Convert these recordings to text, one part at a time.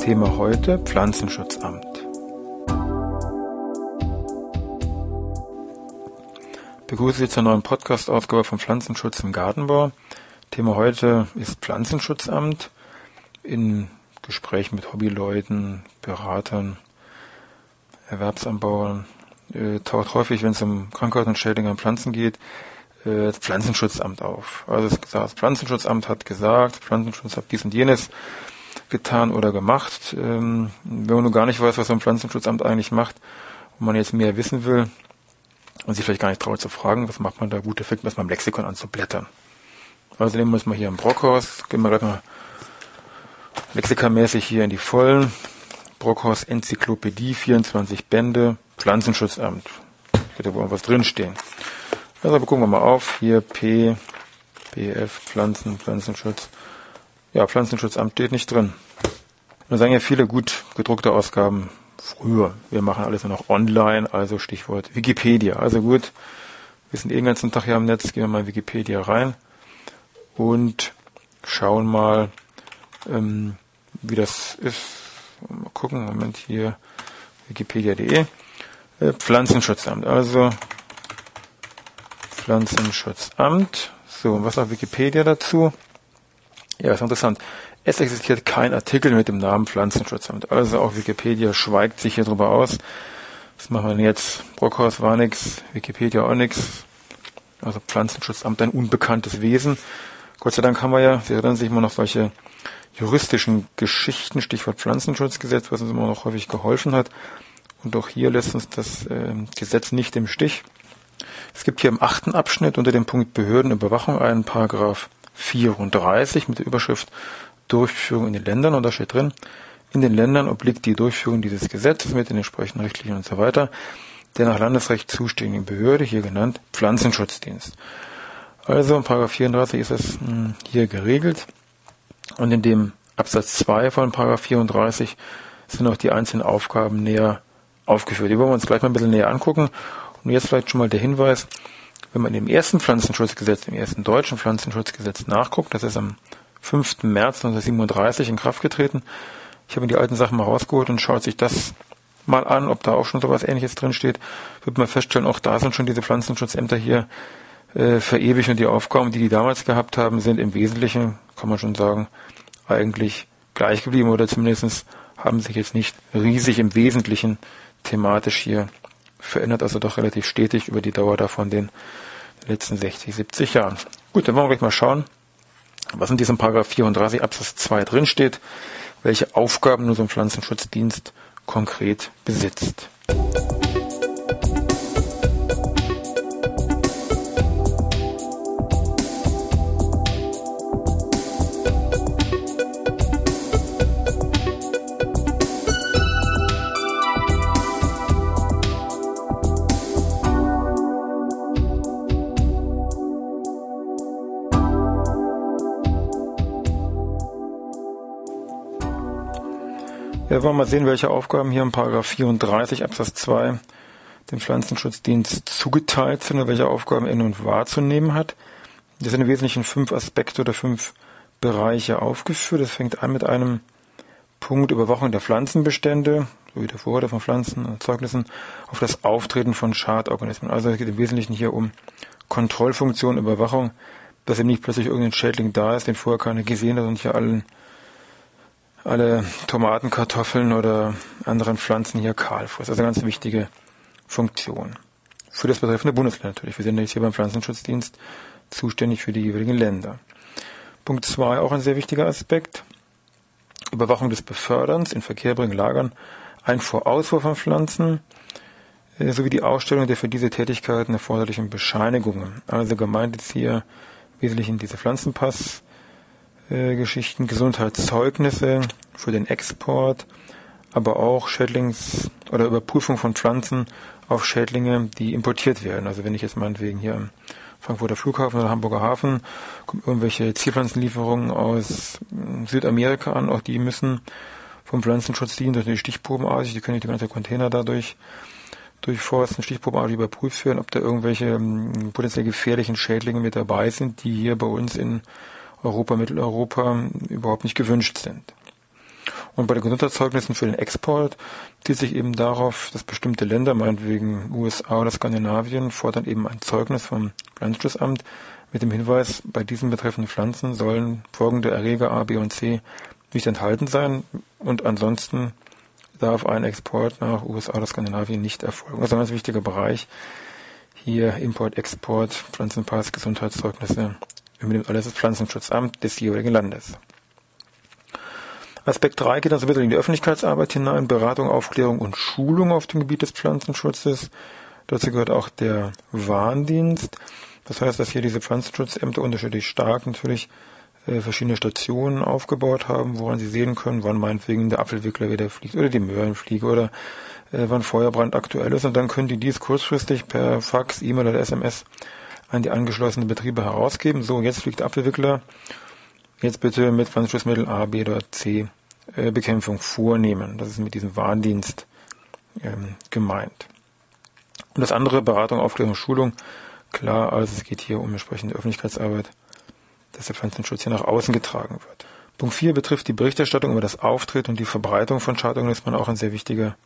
Thema heute Pflanzenschutzamt. Begrüße Sie zur neuen Podcast-Ausgabe von Pflanzenschutz im Gartenbau. Thema heute ist Pflanzenschutzamt in Gesprächen mit Hobbyleuten, Beratern, Erwerbsanbauern. Äh, taucht häufig, wenn es um Krankheiten und Schädlinge an Pflanzen geht, äh, das Pflanzenschutzamt auf. Also das Pflanzenschutzamt hat gesagt, Pflanzenschutz hat dies und jenes getan oder gemacht. Ähm, wenn man nur gar nicht weiß, was so ein Pflanzenschutzamt eigentlich macht und man jetzt mehr wissen will und sich vielleicht gar nicht traut zu fragen, was macht man da gut, fängt man erstmal im Lexikon an zu blättern. Also nehmen wir uns mal hier im Brockhaus, gehen wir gleich mal lexikamäßig hier in die Vollen. Brockhaus Enzyklopädie, 24 Bände, Pflanzenschutzamt. Wird da wohl was drinstehen. Also gucken wir mal auf. Hier P, PF, Pflanzen, Pflanzenschutz. Ja, Pflanzenschutzamt steht nicht drin. Da sagen ja viele gut gedruckte Ausgaben früher. Wir machen alles nur noch online, also Stichwort Wikipedia. Also gut, wir sind eh den ganzen Tag hier am Netz, gehen wir mal in Wikipedia rein und schauen mal, ähm, wie das ist. Mal gucken, Moment hier, wikipedia.de. Äh, Pflanzenschutzamt, also Pflanzenschutzamt. So, was sagt Wikipedia dazu? Ja, ist interessant. Es existiert kein Artikel mit dem Namen Pflanzenschutzamt. Also auch Wikipedia schweigt sich hier drüber aus. Was machen wir denn jetzt? Brockhaus war nix, Wikipedia auch nix. Also Pflanzenschutzamt ein unbekanntes Wesen. Gott sei Dank haben wir ja, Sie erinnern sich immer noch solche juristischen Geschichten, Stichwort Pflanzenschutzgesetz, was uns immer noch häufig geholfen hat. Und auch hier lässt uns das äh, Gesetz nicht im Stich. Es gibt hier im achten Abschnitt unter dem Punkt Behördenüberwachung einen Paragraph 34 mit der Überschrift Durchführung in den Ländern und da steht drin, in den Ländern obliegt die Durchführung dieses Gesetzes mit den entsprechenden Richtlinien und so weiter der nach Landesrecht zuständigen Behörde, hier genannt Pflanzenschutzdienst. Also in Paragraph 34 ist es hm, hier geregelt und in dem Absatz 2 von Paragraph 34 sind auch die einzelnen Aufgaben näher aufgeführt. Die wollen wir uns gleich mal ein bisschen näher angucken. Und jetzt vielleicht schon mal der Hinweis, wenn man im ersten Pflanzenschutzgesetz, im ersten deutschen Pflanzenschutzgesetz nachguckt, das ist am 5. März 1937 in Kraft getreten. Ich habe mir die alten Sachen mal rausgeholt und schaut sich das mal an, ob da auch schon sowas ähnliches drin steht, wird man feststellen, auch da sind schon diese Pflanzenschutzämter hier äh, verewigt und die Aufgaben, die die damals gehabt haben, sind im Wesentlichen, kann man schon sagen, eigentlich gleich geblieben oder zumindest haben sich jetzt nicht riesig im Wesentlichen thematisch hier verändert, also doch relativ stetig über die Dauer davon den letzten 60, 70 Jahren. Gut, dann wollen wir gleich mal schauen, was in diesem Paragraph 34 Absatz 2 drinsteht, welche Aufgaben nur so ein Pflanzenschutzdienst konkret besitzt. Wir wollen mal sehen, welche Aufgaben hier im Paragraph 34 Absatz 2 dem Pflanzenschutzdienst zugeteilt sind und welche Aufgaben er nun wahrzunehmen hat. Das sind im Wesentlichen fünf Aspekte oder fünf Bereiche aufgeführt. Das fängt an mit einem Punkt Überwachung der Pflanzenbestände, sowie der Vorräte von Pflanzen und Zeugnissen, auf das Auftreten von Schadorganismen. Also es geht im Wesentlichen hier um Kontrollfunktion, Überwachung, dass eben nicht plötzlich irgendein Schädling da ist, den vorher keiner gesehen hat und hier allen alle Tomaten, Kartoffeln oder anderen Pflanzen hier Kahlfuß. Also eine ganz wichtige Funktion. Für das betreffende Bundesland natürlich. Wir sind jetzt hier beim Pflanzenschutzdienst zuständig für die jeweiligen Länder. Punkt zwei auch ein sehr wichtiger Aspekt. Überwachung des Beförderns, in Verkehr bringen, Lagern, Einfuhr, Ausfuhr von Pflanzen, äh, sowie die Ausstellung der für diese Tätigkeiten erforderlichen Bescheinigungen. Also gemeint ist hier wesentlich in diese Pflanzenpass, äh, Geschichten, Gesundheitszeugnisse für den Export, aber auch Schädlings- oder Überprüfung von Pflanzen auf Schädlinge, die importiert werden. Also wenn ich jetzt meinetwegen hier am Frankfurter Flughafen oder Hamburger Hafen kommen irgendwelche Zierpflanzenlieferungen aus Südamerika an, auch die müssen vom Pflanzenschutz dienen, durch die Stichprobenartig, die können die ganze Container dadurch durchforsten, Stichprobenartig überprüft werden, ob da irgendwelche ähm, potenziell gefährlichen Schädlinge mit dabei sind, die hier bei uns in Europa, Mitteleuropa überhaupt nicht gewünscht sind. Und bei den Gesundheitszeugnissen für den Export zieht sich eben darauf, dass bestimmte Länder, meinetwegen USA oder Skandinavien, fordern eben ein Zeugnis vom Pflanzenschutzamt mit dem Hinweis, bei diesen betreffenden Pflanzen sollen folgende Erreger A, B und C nicht enthalten sein und ansonsten darf ein Export nach USA oder Skandinavien nicht erfolgen. Also ein ganz wichtiger Bereich. Hier Import, Export, Pflanzenpass, Gesundheitszeugnisse, übernimmt alles das Pflanzenschutzamt des jeweiligen Landes. Aspekt 3 geht also wieder in die Öffentlichkeitsarbeit hinein, Beratung, Aufklärung und Schulung auf dem Gebiet des Pflanzenschutzes. Dazu gehört auch der Warndienst. Das heißt, dass hier diese Pflanzenschutzämter unterschiedlich stark natürlich äh, verschiedene Stationen aufgebaut haben, woran sie sehen können, wann meinetwegen der Apfelwickler wieder fliegt oder die Möhrenfliege oder äh, wann Feuerbrand aktuell ist. Und dann können die dies kurzfristig per Fax, E-Mail oder SMS an die angeschlossenen Betriebe herausgeben. So, jetzt fliegt der Apfelwickler jetzt bitte mit Pflanzenschutzmittel A, B oder C äh, Bekämpfung vornehmen. Das ist mit diesem Warndienst ähm, gemeint. Und das andere, Beratung, Aufklärung, Schulung, klar, also es geht hier um entsprechende Öffentlichkeitsarbeit, dass der Pflanzenschutz hier nach außen getragen wird. Punkt 4 betrifft die Berichterstattung über das Auftreten und die Verbreitung von Schadorganismen auch ein sehr wichtiger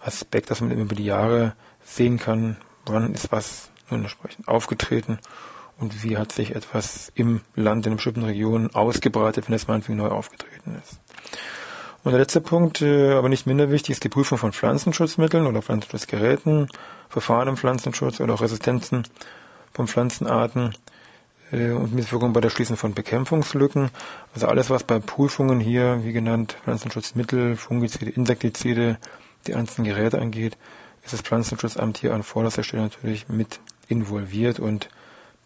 Aspekt, dass man über die Jahre sehen kann, wann ist was entsprechend aufgetreten und wie hat sich etwas im Land, in bestimmten Region ausgebreitet, wenn es meinetwegen neu aufgetreten ist. Und der letzte Punkt, äh, aber nicht minder wichtig, ist die Prüfung von Pflanzenschutzmitteln oder Pflanzenschutzgeräten, Verfahren im Pflanzenschutz oder auch Resistenzen von Pflanzenarten äh, und Mitwirkung bei der Schließung von Bekämpfungslücken. Also alles, was bei Prüfungen hier, wie genannt, Pflanzenschutzmittel, Fungizide, Insektizide, die einzelnen Geräte angeht, ist das Pflanzenschutzamt hier an vorderster Stelle natürlich mit involviert und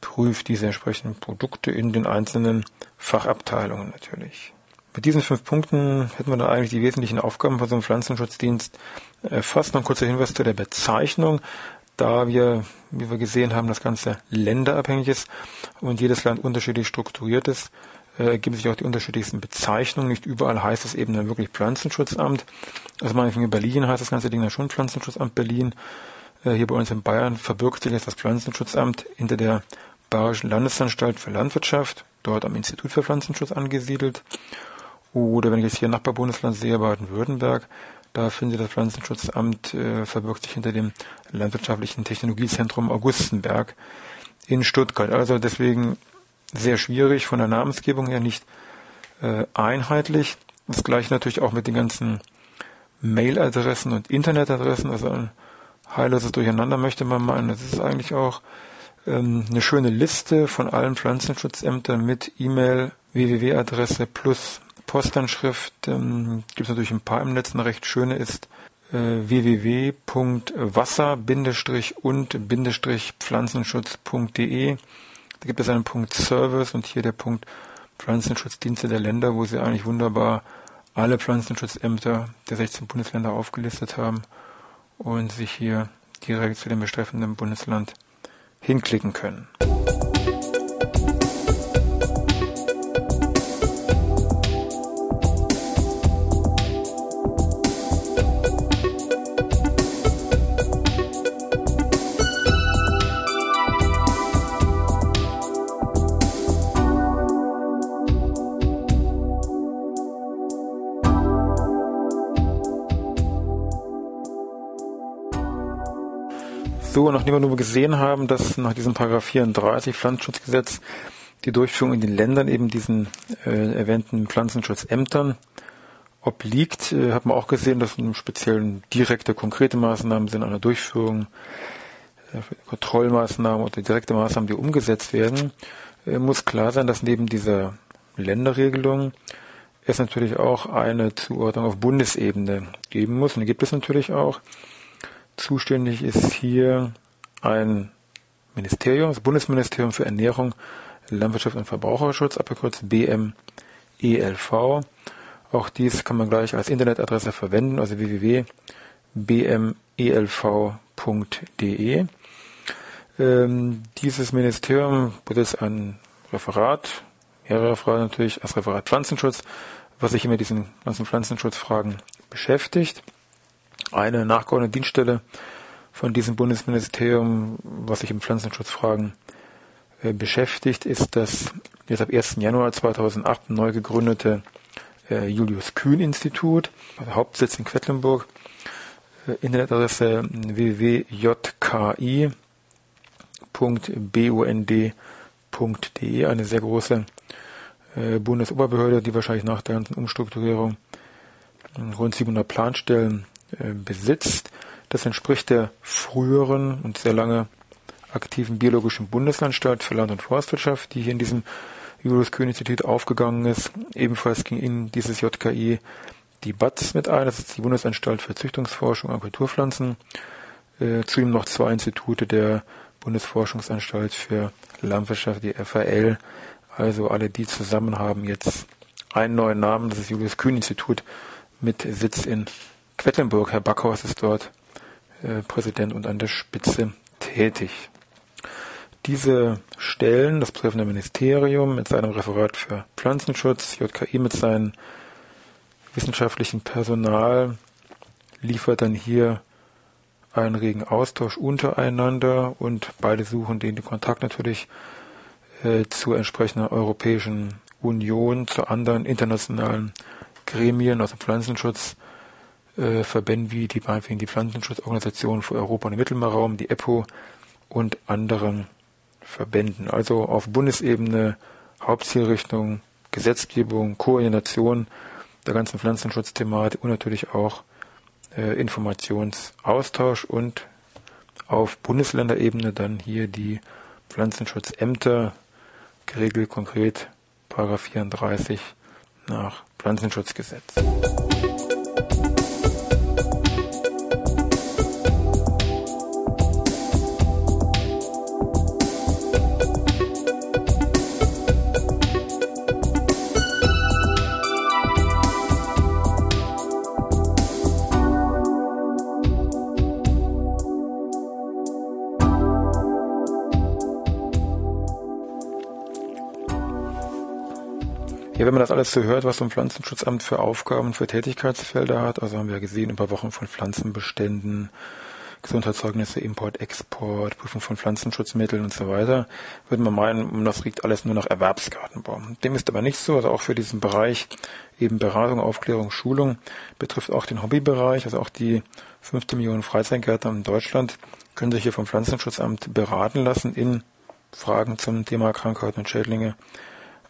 prüft diese entsprechenden Produkte in den einzelnen Fachabteilungen natürlich. Mit diesen fünf Punkten hätten wir dann eigentlich die wesentlichen Aufgaben von so einem Pflanzenschutzdienst erfasst. Noch ein kurzer Hinweis zu der Bezeichnung. Da wir, wie wir gesehen haben, das Ganze länderabhängig ist und jedes Land unterschiedlich strukturiert ist, äh, ergeben sich auch die unterschiedlichsten Bezeichnungen. Nicht überall heißt es eben dann wirklich Pflanzenschutzamt. Also manchmal in Berlin heißt das ganze Ding dann schon Pflanzenschutzamt Berlin. Äh, hier bei uns in Bayern verbirgt sich jetzt das Pflanzenschutzamt hinter der Bayerischen Landesanstalt für Landwirtschaft, dort am Institut für Pflanzenschutz angesiedelt. Oder wenn ich jetzt hier Nachbarbundesland sehe, Baden-Württemberg, da finde ich das Pflanzenschutzamt äh, verbirgt sich hinter dem Landwirtschaftlichen Technologiezentrum Augustenberg in Stuttgart. Also deswegen sehr schwierig von der Namensgebung her, nicht äh, einheitlich. Das gleiche natürlich auch mit den ganzen Mailadressen und Internetadressen, also heilloses Durcheinander möchte man meinen. Das ist eigentlich auch ähm, eine schöne Liste von allen Pflanzenschutzämtern mit E-Mail, www-Adresse plus Postanschrift. Ähm, Gibt es natürlich ein paar im Netz. Eine recht schöne ist äh, www.wasser-und-pflanzenschutz.de. Da gibt es einen Punkt Service und hier der Punkt Pflanzenschutzdienste der Länder, wo sie eigentlich wunderbar alle Pflanzenschutzämter der 16 Bundesländer aufgelistet haben und sich hier direkt zu dem betreffenden Bundesland hinklicken können. So, nachdem wir nur gesehen haben, dass nach diesem Paragraph 34 Pflanzenschutzgesetz die Durchführung in den Ländern eben diesen äh, erwähnten Pflanzenschutzämtern obliegt, äh, hat man auch gesehen, dass in speziellen direkte, konkrete Maßnahmen sind der Durchführung, äh, Kontrollmaßnahmen oder direkte Maßnahmen, die umgesetzt werden, äh, muss klar sein, dass neben dieser Länderregelung es natürlich auch eine Zuordnung auf Bundesebene geben muss. Und die gibt es natürlich auch. Zuständig ist hier ein Ministerium, das Bundesministerium für Ernährung, Landwirtschaft und Verbraucherschutz, abgekürzt BMELV. Auch dies kann man gleich als Internetadresse verwenden, also www.bmelv.de. Ähm, dieses Ministerium es ein Referat, mehrere Referate natürlich, als Referat Pflanzenschutz, was sich immer diesen ganzen Pflanzenschutzfragen beschäftigt. Eine nachgeordnete Dienststelle von diesem Bundesministerium, was sich im Pflanzenschutzfragen äh, beschäftigt, ist das jetzt ab 1. Januar 2008 neu gegründete äh, Julius Kühn Institut, also Hauptsitz in Quedlinburg, äh, Internetadresse www.jki.bund.de, eine sehr große Bundesoberbehörde, die wahrscheinlich nach der ganzen Umstrukturierung rund 700 Planstellen besitzt. Das entspricht der früheren und sehr lange aktiven Biologischen Bundesanstalt für Land- und Forstwirtschaft, die hier in diesem Julius Kühn Institut aufgegangen ist. Ebenfalls ging in dieses JKI die BATS mit ein, das ist die Bundesanstalt für Züchtungsforschung an Kulturpflanzen. Äh, zudem noch zwei Institute der Bundesforschungsanstalt für Landwirtschaft, die FAL. Also alle die zusammen haben jetzt einen neuen Namen, das ist Julius Kühn Institut mit Sitz in Quedlinburg. Herr Backhaus ist dort Präsident und an der Spitze tätig. Diese Stellen, das betreffende Ministerium mit seinem Referat für Pflanzenschutz, JKI mit seinem wissenschaftlichen Personal, liefert dann hier einen regen Austausch untereinander und beide suchen den, Kontakt natürlich äh, zur entsprechenden Europäischen Union, zu anderen internationalen Gremien aus dem Pflanzenschutz, äh, Verbänden wie die, die Pflanzenschutzorganisation für Europa und den Mittelmeerraum, die EPO und anderen Verbänden. Also auf Bundesebene Hauptzielrichtung, Gesetzgebung, Koordination der ganzen Pflanzenschutzthematik und natürlich auch äh, Informationsaustausch und auf Bundesländerebene dann hier die Pflanzenschutzämter, geregelt konkret Paragraph 34 nach Pflanzenschutzgesetz. Alles so hört, was so ein Pflanzenschutzamt für Aufgaben, für Tätigkeitsfelder hat, also haben wir gesehen, Überwachung von Pflanzenbeständen, Gesundheitszeugnisse, Import, Export, Prüfung von Pflanzenschutzmitteln und so weiter, würde man meinen, das riecht alles nur nach Erwerbsgartenbau. Dem ist aber nicht so, also auch für diesen Bereich eben Beratung, Aufklärung, Schulung betrifft auch den Hobbybereich, also auch die 15 Millionen Freizeitgärtner in Deutschland können sich hier vom Pflanzenschutzamt beraten lassen in Fragen zum Thema Krankheiten und Schädlinge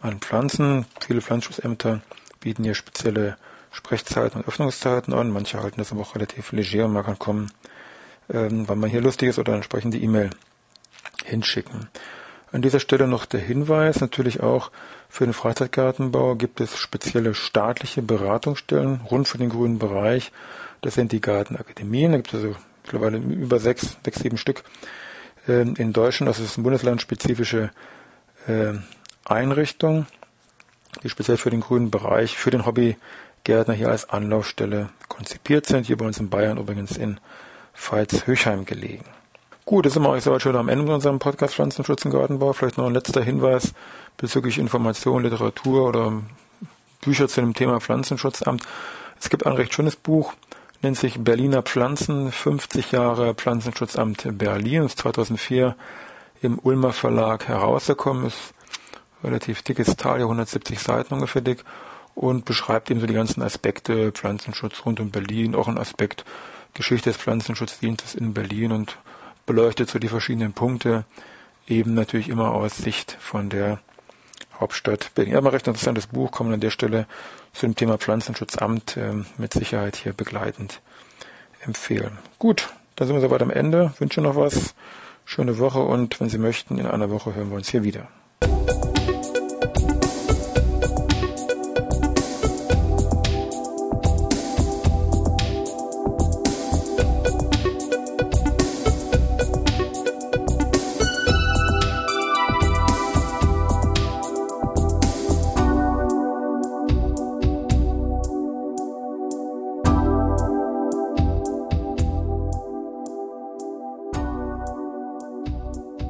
an Pflanzen. Viele Pflanzenschutzämter bieten hier spezielle Sprechzeiten und Öffnungszeiten an. Manche halten das aber auch relativ leger und man kann kommen, ähm, wann man hier lustig ist oder entsprechend die E-Mail hinschicken. An dieser Stelle noch der Hinweis, natürlich auch für den Freizeitgartenbau gibt es spezielle staatliche Beratungsstellen rund für den grünen Bereich. Das sind die Gartenakademien, da gibt es also mittlerweile über sechs, sechs, sieben Stück ähm, in Deutschland. Das ist ein bundeslandspezifische äh, Einrichtung, die speziell für den grünen Bereich, für den Hobbygärtner hier als Anlaufstelle konzipiert sind. Hier bei uns in Bayern übrigens in Pfalz-Höchheim gelegen. Gut, jetzt sind wir euch soweit schon am Ende unserem Podcast Pflanzenschutz und Gartenbau. Vielleicht noch ein letzter Hinweis bezüglich Information, Literatur oder Bücher zu dem Thema Pflanzenschutzamt. Es gibt ein recht schönes Buch, nennt sich Berliner Pflanzen, 50 Jahre Pflanzenschutzamt Berlin, ist 2004 im Ulmer Verlag herausgekommen, ist relativ dickes Teil, 170 Seiten ungefähr dick und beschreibt eben so die ganzen Aspekte Pflanzenschutz rund um Berlin, auch ein Aspekt Geschichte des Pflanzenschutzdienstes in Berlin und beleuchtet so die verschiedenen Punkte, eben natürlich immer aus Sicht von der Hauptstadt Berlin. Aber recht interessantes Buch, man an der Stelle zu dem Thema Pflanzenschutzamt äh, mit Sicherheit hier begleitend empfehlen. Gut, dann sind wir soweit am Ende. Wünsche noch was. Schöne Woche und wenn Sie möchten, in einer Woche hören wir uns hier wieder.